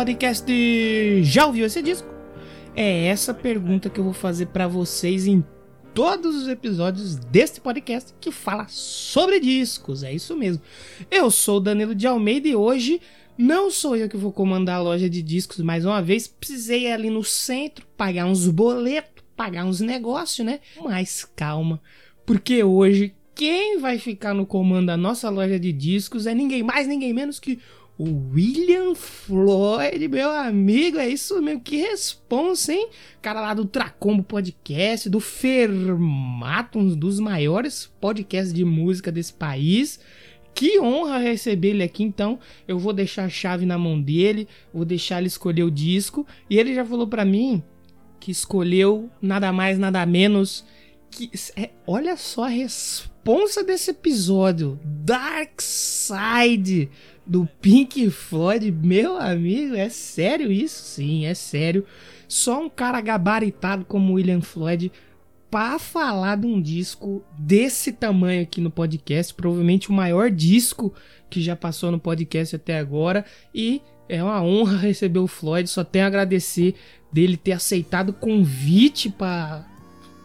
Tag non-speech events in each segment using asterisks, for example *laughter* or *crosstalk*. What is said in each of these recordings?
podcast. Já ouviu esse disco? É essa pergunta que eu vou fazer pra vocês em todos os episódios deste podcast que fala sobre discos. É isso mesmo. Eu sou Danilo de Almeida e hoje não sou eu que vou comandar a loja de discos mais uma vez. Precisei ir ali no centro pagar uns boletos, pagar uns negócios, né? Mas calma, porque hoje quem vai ficar no comando da nossa loja de discos é ninguém mais, ninguém menos que o William Floyd, meu amigo. É isso mesmo, que responsa, hein? Cara lá do Tracombo Podcast, do Fermato, um dos maiores podcasts de música desse país. Que honra receber ele aqui, então. Eu vou deixar a chave na mão dele, vou deixar ele escolher o disco. E ele já falou pra mim que escolheu nada mais, nada menos que. é, olha só a responsa desse episódio: Dark Side do Pink Floyd. Meu amigo, é sério isso? Sim, é sério. Só um cara gabaritado como William Floyd para falar de um disco desse tamanho aqui no podcast, provavelmente o maior disco que já passou no podcast até agora e é uma honra receber o Floyd, só tenho a agradecer dele ter aceitado o convite para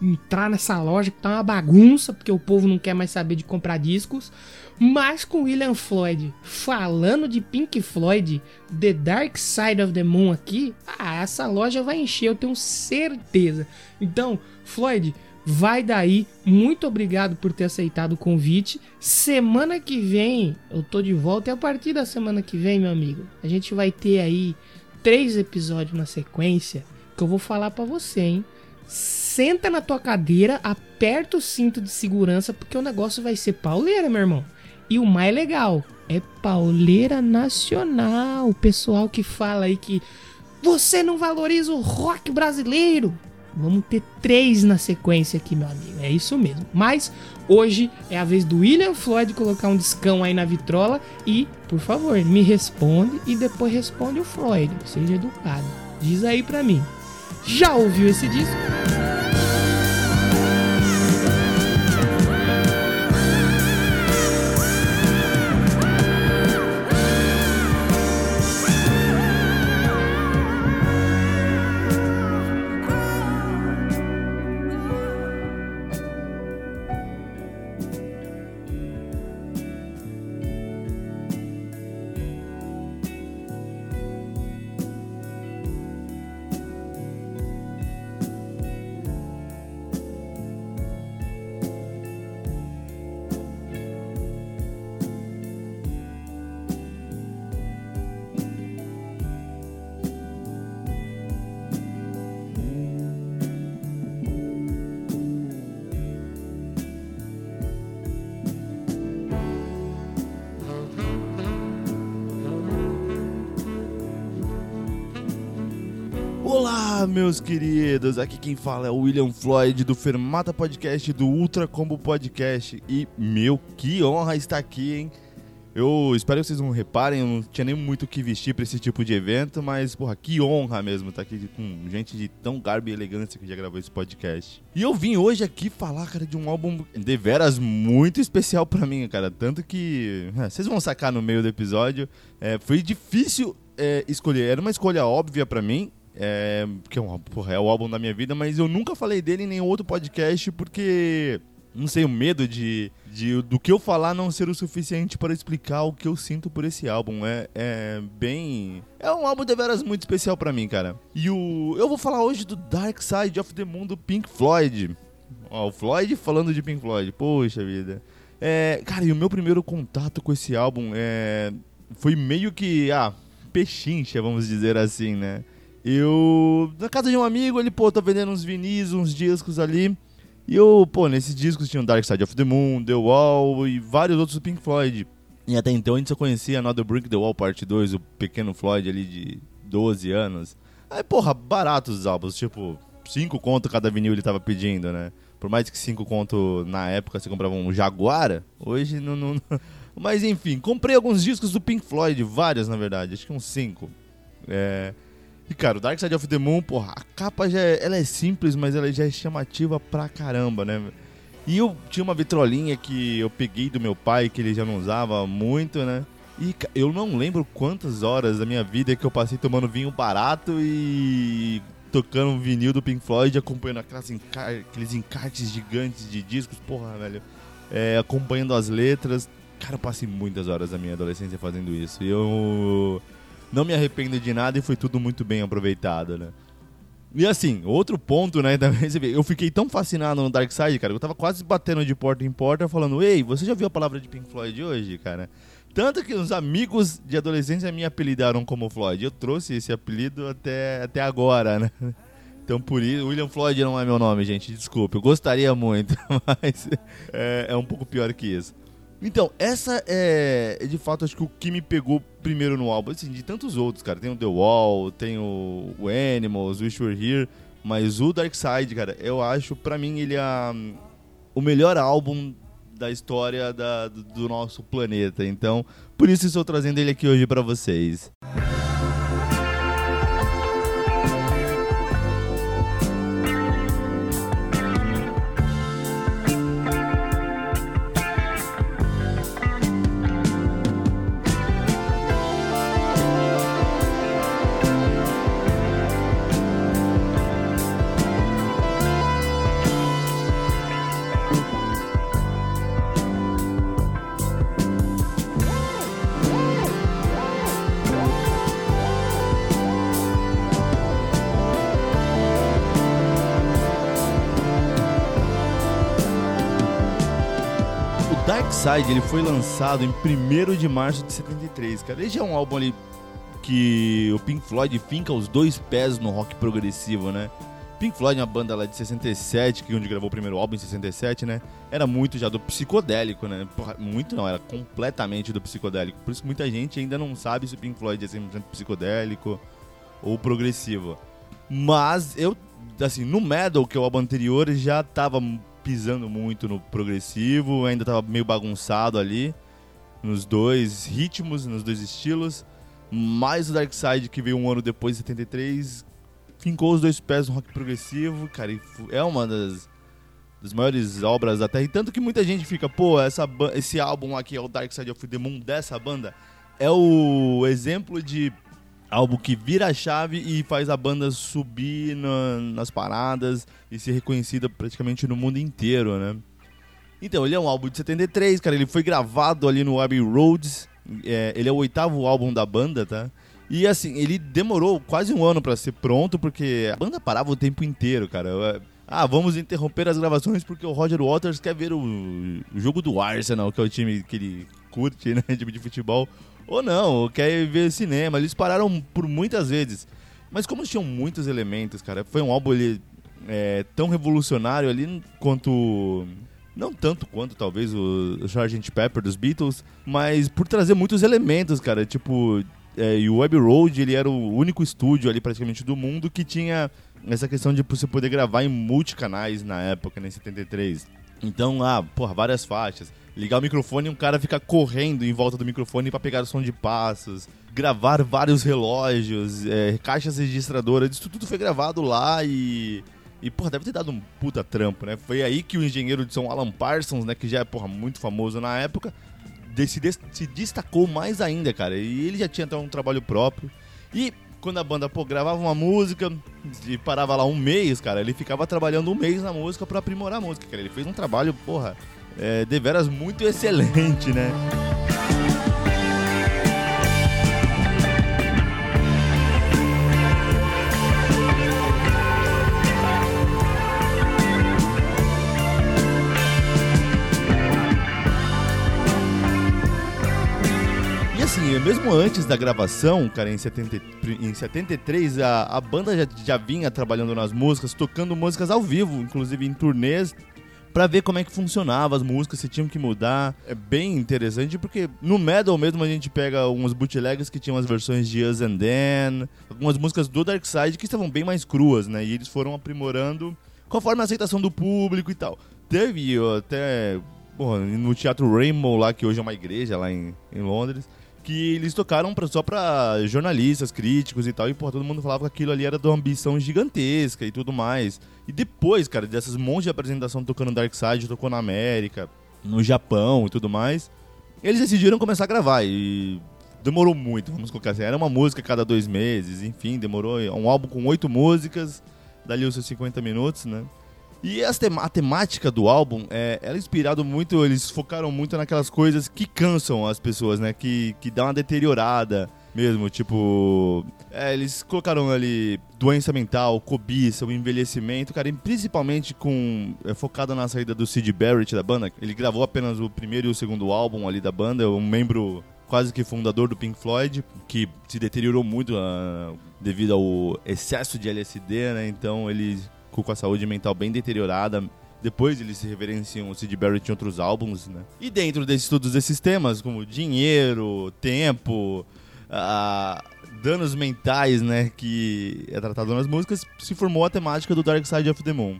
entrar nessa loja que tá uma bagunça, porque o povo não quer mais saber de comprar discos. Mas com William Floyd falando de Pink Floyd, The Dark Side of the Moon aqui, ah, essa loja vai encher, eu tenho certeza. Então, Floyd, vai daí. Muito obrigado por ter aceitado o convite. Semana que vem eu tô de volta e a partir da semana que vem, meu amigo, a gente vai ter aí três episódios na sequência que eu vou falar pra você, hein? Senta na tua cadeira, aperta o cinto de segurança, porque o negócio vai ser pauleira, meu irmão. E o mais legal, é pauleira nacional. O pessoal que fala aí que você não valoriza o rock brasileiro. Vamos ter três na sequência aqui, meu amigo. É isso mesmo. Mas hoje é a vez do William Floyd colocar um discão aí na vitrola. E, por favor, me responde e depois responde o Floyd. Seja educado. Diz aí pra mim. Já ouviu esse disco? Olá, meus queridos! Aqui quem fala é o William Floyd do Fermata Podcast do Ultra Combo Podcast. E, meu, que honra estar aqui, hein? Eu espero que vocês não reparem, eu não tinha nem muito o que vestir pra esse tipo de evento, mas, porra, que honra mesmo estar aqui com gente de tão garbo e elegância que já gravou esse podcast. E eu vim hoje aqui falar, cara, de um álbum deveras muito especial pra mim, cara. Tanto que, é, vocês vão sacar no meio do episódio, é, foi difícil é, escolher, era uma escolha óbvia pra mim, é, porque é, um, porra, é o álbum da minha vida, mas eu nunca falei dele em nenhum outro podcast porque, não sei, o medo de, de do que eu falar não ser o suficiente para explicar o que eu sinto por esse álbum. É, é bem. É um álbum de veras muito especial pra mim, cara. E o. Eu vou falar hoje do Dark Side of the Moon do Pink Floyd. Ó, o Floyd falando de Pink Floyd, poxa vida. É, cara, e o meu primeiro contato com esse álbum é, foi meio que, ah, pechincha, vamos dizer assim, né? Eu, na casa de um amigo, ele, pô, tá vendendo uns vinis, uns discos ali. E eu, pô, nesses discos tinham Dark Side of the Moon, The Wall e vários outros do Pink Floyd. E até então a gente só conhecia Another Brick the Wall Parte 2, o pequeno Floyd ali de 12 anos. Aí, porra, baratos os álbuns, tipo, 5 conto cada vinil ele tava pedindo, né? Por mais que 5 conto na época você comprava um Jaguar, hoje não, não... Mas enfim, comprei alguns discos do Pink Floyd, vários na verdade, acho que uns 5. É... E cara, o Dark Side of the Moon, porra, a capa já é, ela é simples, mas ela já é chamativa pra caramba, né? E eu tinha uma vitrolinha que eu peguei do meu pai, que ele já não usava muito, né? E eu não lembro quantas horas da minha vida que eu passei tomando vinho barato e tocando um vinil do Pink Floyd, acompanhando aquelas aqueles encartes gigantes de discos, porra, velho. É, acompanhando as letras. Cara, eu passei muitas horas da minha adolescência fazendo isso. E eu não me arrependo de nada e foi tudo muito bem aproveitado, né? E assim, outro ponto, né, *laughs* vê, eu fiquei tão fascinado no Dark Side, cara, eu tava quase batendo de porta em porta falando, ei, você já viu a palavra de Pink Floyd hoje, cara? Tanto que os amigos de adolescência me apelidaram como Floyd. Eu trouxe esse apelido até, até agora, né? Então por isso, William Floyd não é meu nome, gente, desculpe. Eu gostaria muito, *laughs* mas é, é um pouco pior que isso. Então, essa é, de fato, acho que o que me pegou primeiro no álbum, assim, de tantos outros, cara. Tem o The Wall, tem o, o Animals, Wish Were Here, mas o Dark Side, cara, eu acho, pra mim, ele é um, o melhor álbum da história da, do nosso planeta. Então, por isso estou trazendo ele aqui hoje para vocês. Dark Side ele foi lançado em 1 de março de 73, cara. Ele já é um álbum ali que o Pink Floyd finca os dois pés no rock progressivo, né? Pink Floyd uma banda lá de 67, que onde gravou o primeiro álbum em 67, né? Era muito já do psicodélico, né? Porra, muito não, era completamente do psicodélico. Por isso que muita gente ainda não sabe se o Pink Floyd é 100% psicodélico ou progressivo. Mas eu, assim, no Metal, que é o álbum anterior, já tava pisando muito no progressivo, ainda tava meio bagunçado ali nos dois ritmos, nos dois estilos. Mais o Dark Side, que veio um ano depois, em 73, fincou os dois pés no rock progressivo, cara, é uma das, das maiores obras da Terra. E tanto que muita gente fica, pô, essa, esse álbum aqui é o Dark Side of the Moon dessa banda. É o exemplo de álbum que vira a chave e faz a banda subir na, nas paradas e ser reconhecida praticamente no mundo inteiro, né? Então, ele é um álbum de 73, cara, ele foi gravado ali no Abbey Roads, é, ele é o oitavo álbum da banda, tá? E assim, ele demorou quase um ano para ser pronto, porque a banda parava o tempo inteiro, cara. Ah, vamos interromper as gravações porque o Roger Waters quer ver o, o jogo do Arsenal, que é o time que ele curte, né? *laughs* Time de futebol ou não, quer ver cinema. Eles pararam por muitas vezes. Mas como tinham muitos elementos, cara, foi um álbum ali, é, tão revolucionário ali quanto. Não tanto quanto talvez o Sgt. Pepper dos Beatles, mas por trazer muitos elementos, cara. Tipo, é, e o Web Road ele era o único estúdio ali praticamente do mundo que tinha essa questão de você poder gravar em multicanais na época, né, em 73. Então, ah, porra, várias faixas ligar o microfone e um cara ficar correndo em volta do microfone para pegar o som de passos, gravar vários relógios, é, caixas registradoras, isso tudo foi gravado lá e. E, porra, deve ter dado um puta trampo, né? Foi aí que o engenheiro de som Alan Parsons, né, que já é, porra, muito famoso na época, se, se destacou mais ainda, cara. E ele já tinha até um trabalho próprio. E quando a banda, pô, gravava uma música e parava lá um mês, cara, ele ficava trabalhando um mês na música para aprimorar a música, cara. Ele fez um trabalho, porra, é, deveras muito excelente, né? Mesmo antes da gravação, cara, em, 70, em 73, a, a banda já, já vinha trabalhando nas músicas, tocando músicas ao vivo, inclusive em turnês Pra ver como é que funcionava as músicas, se tinham que mudar. É bem interessante porque no Metal mesmo a gente pega alguns bootlegs que tinham as versões de Us and Then, algumas músicas do Dark Side que estavam bem mais cruas, né? E eles foram aprimorando conforme a aceitação do público e tal. Teve até porra, no Teatro Rainbow lá, que hoje é uma igreja lá em, em Londres, que eles tocaram pra, só pra jornalistas, críticos e tal, e porra, todo mundo falava que aquilo ali era de uma ambição gigantesca e tudo mais. E depois, cara, dessas montes de apresentação tocando Dark Side, tocou na América, no Japão e tudo mais, eles decidiram começar a gravar e demorou muito, vamos colocar assim. Era uma música cada dois meses, enfim, demorou um álbum com oito músicas, dali os seus 50 minutos, né? E a temática do álbum, é, ela é inspirado muito, eles focaram muito naquelas coisas que cansam as pessoas, né? Que, que dá uma deteriorada mesmo, tipo... É, eles colocaram ali doença mental, cobiça, o envelhecimento, cara, e principalmente com... É, focado na saída do Sid Barrett da banda. Ele gravou apenas o primeiro e o segundo álbum ali da banda, um membro quase que fundador do Pink Floyd, que se deteriorou muito uh, devido ao excesso de LSD, né? Então ele com a saúde mental bem deteriorada. Depois eles se reverenciam o Sid Barrett em outros álbuns, né? E dentro desses todos esses temas, como dinheiro, tempo, danos mentais, né, que é tratado nas músicas, se formou a temática do Dark Side of the Moon.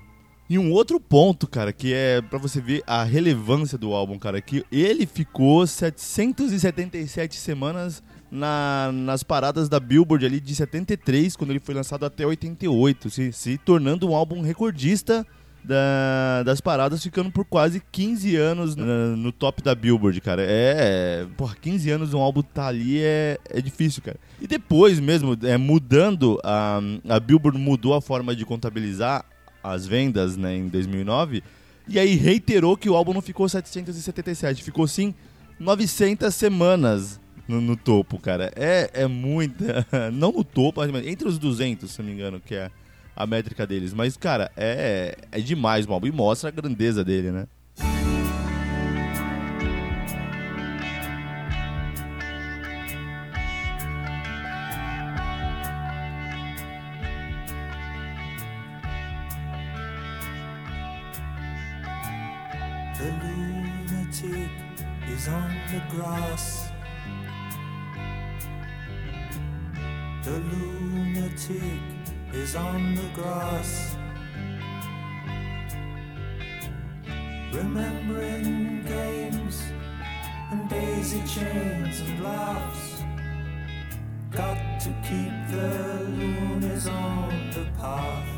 E um outro ponto, cara, que é para você ver a relevância do álbum, cara, que ele ficou 777 semanas na, nas paradas da Billboard ali de 73, quando ele foi lançado até 88, se, se tornando um álbum recordista da, das paradas, ficando por quase 15 anos no top da Billboard, cara. É, é. Porra, 15 anos um álbum tá ali é, é difícil, cara. E depois mesmo, é, mudando, a, a Billboard mudou a forma de contabilizar as vendas né, em 2009. E aí reiterou que o álbum não ficou 777, ficou sim 900 semanas no, no topo, cara. É, é muita. *laughs* Não no topo, mas entre os 200, se não me engano, que é a métrica deles. Mas, cara, é, é demais o álbum e mostra a grandeza dele, né? The lunatic is on the grass. The lunatic is on the grass. Remembering games and daisy chains and laughs. Got to keep the loonies on the path.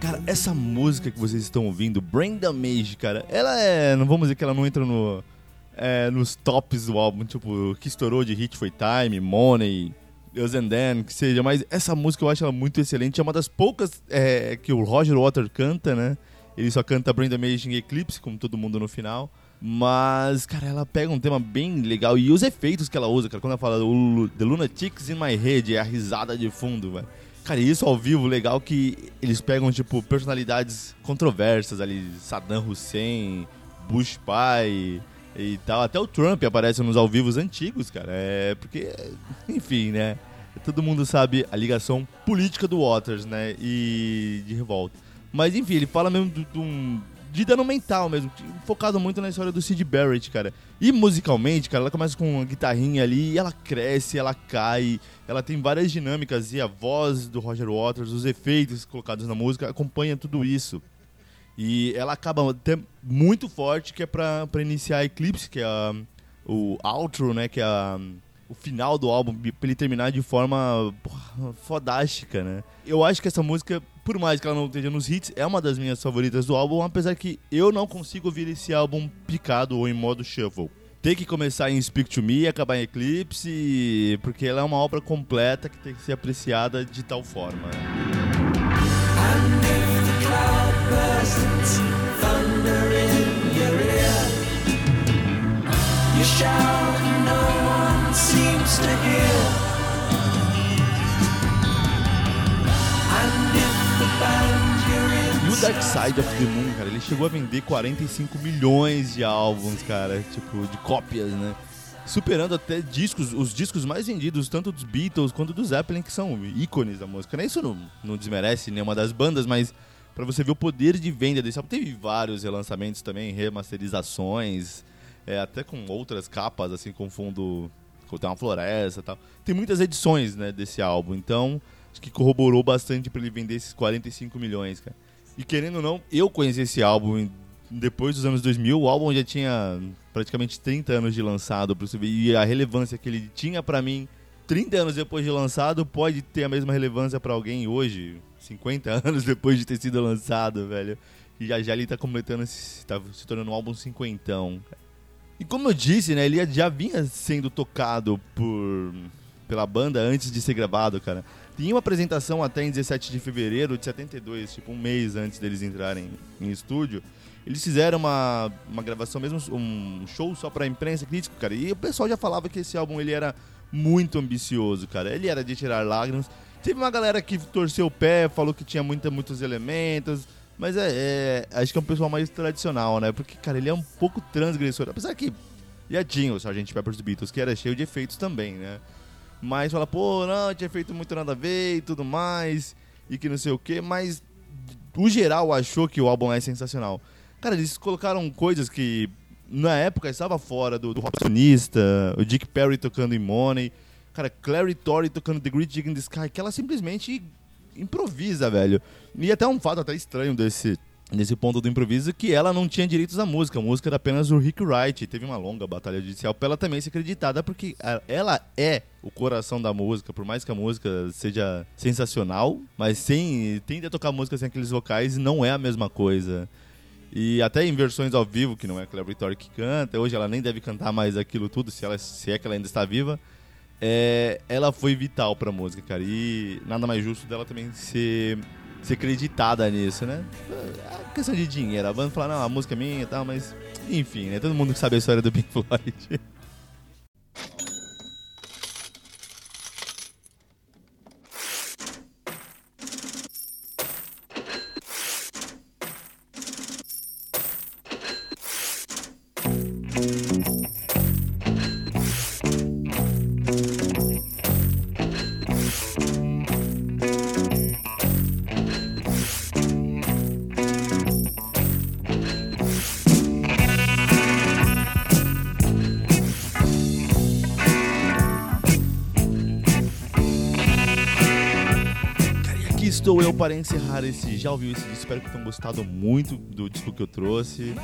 Cara, essa música que vocês estão ouvindo, Brain Damage, cara, ela é. Não vamos dizer que ela não entra no, é, nos tops do álbum, tipo, o que estourou de hit foi Time, Money, Us and Then, que seja, mas essa música eu acho ela muito excelente. É uma das poucas é, que o Roger Water canta, né? Ele só canta Brain Damage em Eclipse, como todo mundo no final. Mas, cara, ela pega um tema bem legal. E os efeitos que ela usa, cara, quando ela fala The Lunatics in My Head, é a risada de fundo, velho. Cara, isso ao vivo, legal que eles pegam, tipo, personalidades controversas ali. Saddam Hussein, Bush pai e tal. Até o Trump aparece nos ao vivos antigos, cara. É porque, enfim, né? Todo mundo sabe a ligação política do Waters, né? E de revolta. Mas enfim, ele fala mesmo de, de um de dano mental mesmo, focado muito na história do Sid Barrett, cara. E musicalmente, cara, ela começa com uma guitarrinha ali, e ela cresce, ela cai, ela tem várias dinâmicas e a voz do Roger Waters, os efeitos colocados na música acompanha tudo isso. E ela acaba até muito forte, que é pra, pra iniciar Eclipse, que é a, o outro, né, que é a, o final do álbum, pra ele terminar de forma porra, fodástica, né. Eu acho que essa música por mais que ela não esteja nos hits, é uma das minhas favoritas do álbum, apesar que eu não consigo ouvir esse álbum picado ou em modo shuffle. Tem que começar em Speak to Me, acabar em Eclipse, porque ela é uma obra completa que tem que ser apreciada de tal forma. You E o Dark Side of the Moon, cara, ele chegou a vender 45 milhões de álbuns, cara, tipo, de cópias, né? superando até discos, os discos mais vendidos, tanto dos Beatles quanto dos Zeppelin, que são ícones da música. Né? Isso não, não desmerece nenhuma das bandas, mas para você ver o poder de venda desse álbum, teve vários relançamentos também, remasterizações, é, até com outras capas, assim, com fundo. Tem uma floresta e tal. Tem muitas edições né, desse álbum, então acho que corroborou bastante para ele vender esses 45 milhões, cara. E querendo ou não, eu conheci esse álbum depois dos anos 2000, o álbum já tinha praticamente 30 anos de lançado, pra você ver, e a relevância que ele tinha para mim 30 anos depois de lançado pode ter a mesma relevância para alguém hoje, 50 *laughs* anos depois de ter sido lançado, velho. E já já ele tá completando, tá se tornando um álbum cinquentão. E como eu disse, né, ele já vinha sendo tocado por pela banda antes de ser gravado, cara. Tinha uma apresentação até em 17 de fevereiro de 72, tipo um mês antes deles entrarem em estúdio. Eles fizeram uma, uma gravação mesmo, um show só pra imprensa crítica, cara. E o pessoal já falava que esse álbum ele era muito ambicioso, cara. Ele era de tirar lágrimas. Teve uma galera que torceu o pé, falou que tinha muita, muitos elementos. Mas é, é, Acho que é um pessoal mais tradicional, né? Porque, cara, ele é um pouco transgressor. Apesar que já tinha o Sgt. Pepper's The Beatles, que era cheio de efeitos também, né? Mas fala, pô, não, tinha feito muito nada a ver e tudo mais. E que não sei o quê. Mas o geral achou que o álbum é sensacional. Cara, eles colocaram coisas que na época estava fora do, do rock o Dick Perry tocando em Money. Cara, Clary Torrey tocando The Great Jig in the Sky, que ela simplesmente improvisa, velho. E até um fato até estranho desse, nesse ponto do improviso que ela não tinha direitos à música. A música era apenas do Rick Wright. Teve uma longa batalha judicial pra ela também ser acreditada, porque ela é o coração da música. Por mais que a música seja sensacional, mas sem tenta tocar música sem aqueles vocais não é a mesma coisa. E até em versões ao vivo, que não é a Claire Victoria que canta, hoje ela nem deve cantar mais aquilo tudo, se, ela, se é que ela ainda está viva é, ela foi vital pra música, cara. E nada mais justo dela também ser, ser acreditada nisso, né? É questão de dinheiro. A banda fala, não, a música é minha e tal, mas enfim, né? Todo mundo sabe a história do Pink Floyd. *laughs* estou eu para encerrar esse. Já ouviu esse disco? Espero que tenham gostado muito do disco que eu trouxe,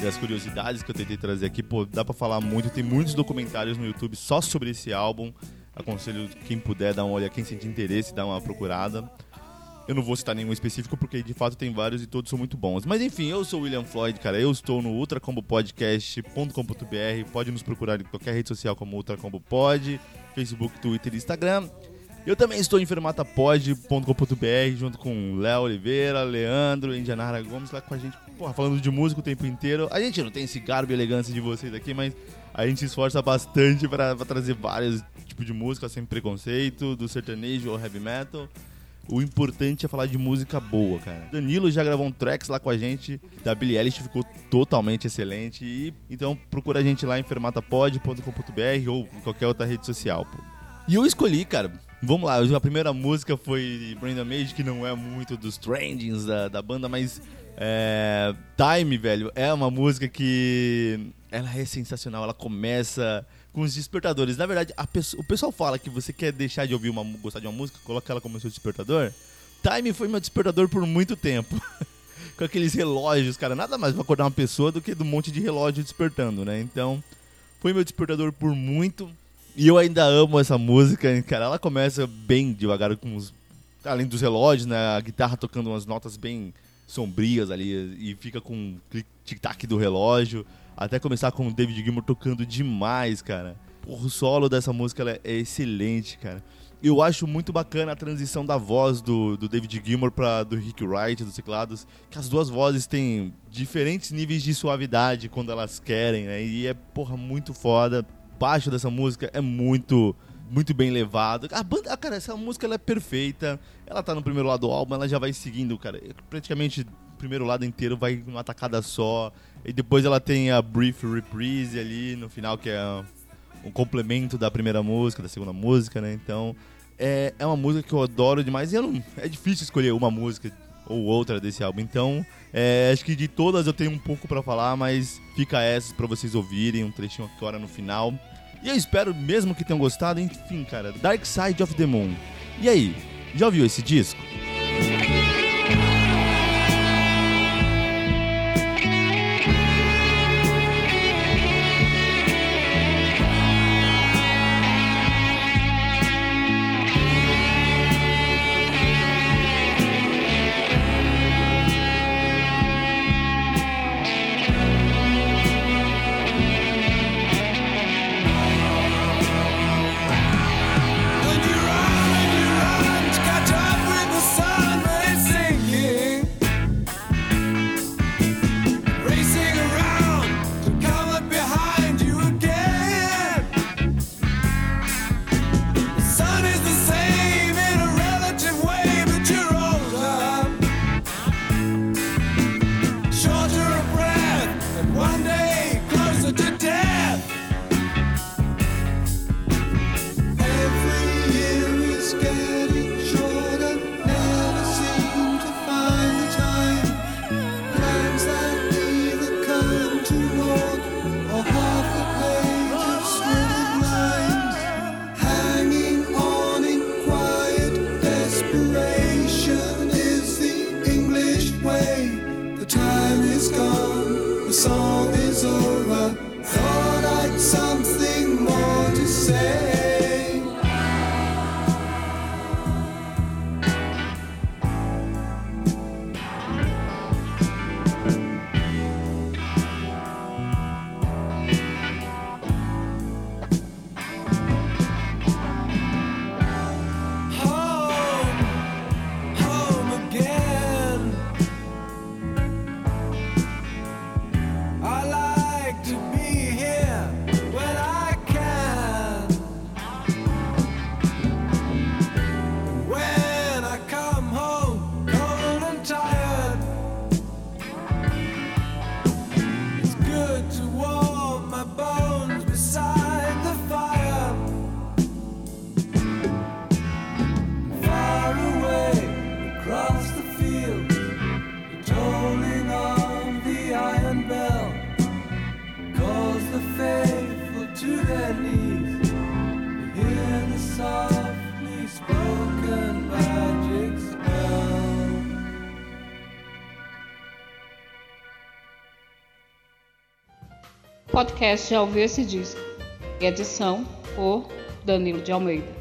das curiosidades que eu tentei trazer aqui. Pô, dá para falar muito, tem muitos documentários no YouTube só sobre esse álbum. Aconselho quem puder dar uma olhada, quem sentir interesse, dar uma procurada. Eu não vou citar nenhum específico porque de fato tem vários e todos são muito bons. Mas enfim, eu sou o William Floyd, cara. Eu estou no ultracombopodcast.com.br. Pode nos procurar em qualquer rede social como Ultracombo Pod, Facebook, Twitter e Instagram. Eu também estou em fermatapod.com.br junto com Léo Oliveira, Leandro, Indianara Gomes lá com a gente, porra, falando de música o tempo inteiro. A gente não tem esse garbo e elegância de vocês aqui, mas a gente se esforça bastante para trazer vários tipos de música sem preconceito, do sertanejo ou heavy metal. O importante é falar de música boa, cara. Danilo já gravou um tracks lá com a gente, da Billie Eilish ficou totalmente excelente. E, então procura a gente lá em fermatapod.com.br ou em qualquer outra rede social. Pô. E eu escolhi, cara, Vamos lá, a primeira música foi Brenda Mage, que não é muito dos trendings da, da banda, mas é, Time, velho, é uma música que ela é sensacional, ela começa com os despertadores. Na verdade, o pessoal fala que você quer deixar de ouvir uma gostar de uma música, coloca ela como seu despertador. Time foi meu despertador por muito tempo. *laughs* com aqueles relógios, cara, nada mais pra acordar uma pessoa do que do monte de relógio despertando, né? Então, foi meu despertador por muito e eu ainda amo essa música, cara. Ela começa bem devagar, com além dos relógios, né? A guitarra tocando umas notas bem sombrias ali e fica com o tic-tac do relógio. Até começar com o David Gilmour tocando demais, cara. O solo dessa música é excelente, cara. Eu acho muito bacana a transição da voz do, do David Gilmour para do Rick Wright, dos teclados, que as duas vozes têm diferentes níveis de suavidade quando elas querem, né? E é, porra, muito foda baixo dessa música é muito muito bem levado. A banda, cara, essa música ela é perfeita. Ela tá no primeiro lado do álbum, ela já vai seguindo, cara. É, praticamente o primeiro lado inteiro vai numa tacada só. E depois ela tem a brief reprise ali no final, que é um complemento da primeira música, da segunda música, né? Então, é, é uma música que eu adoro demais. E eu não, é difícil escolher uma música ou outra desse álbum. Então, é, acho que de todas eu tenho um pouco para falar, mas fica essa para vocês ouvirem, um trechinho agora no final. E eu espero mesmo que tenham gostado, enfim, cara, Dark Side of the Moon. E aí, já ouviu esse disco? song is over. podcast já ouviu esse disco. E edição por Danilo de Almeida.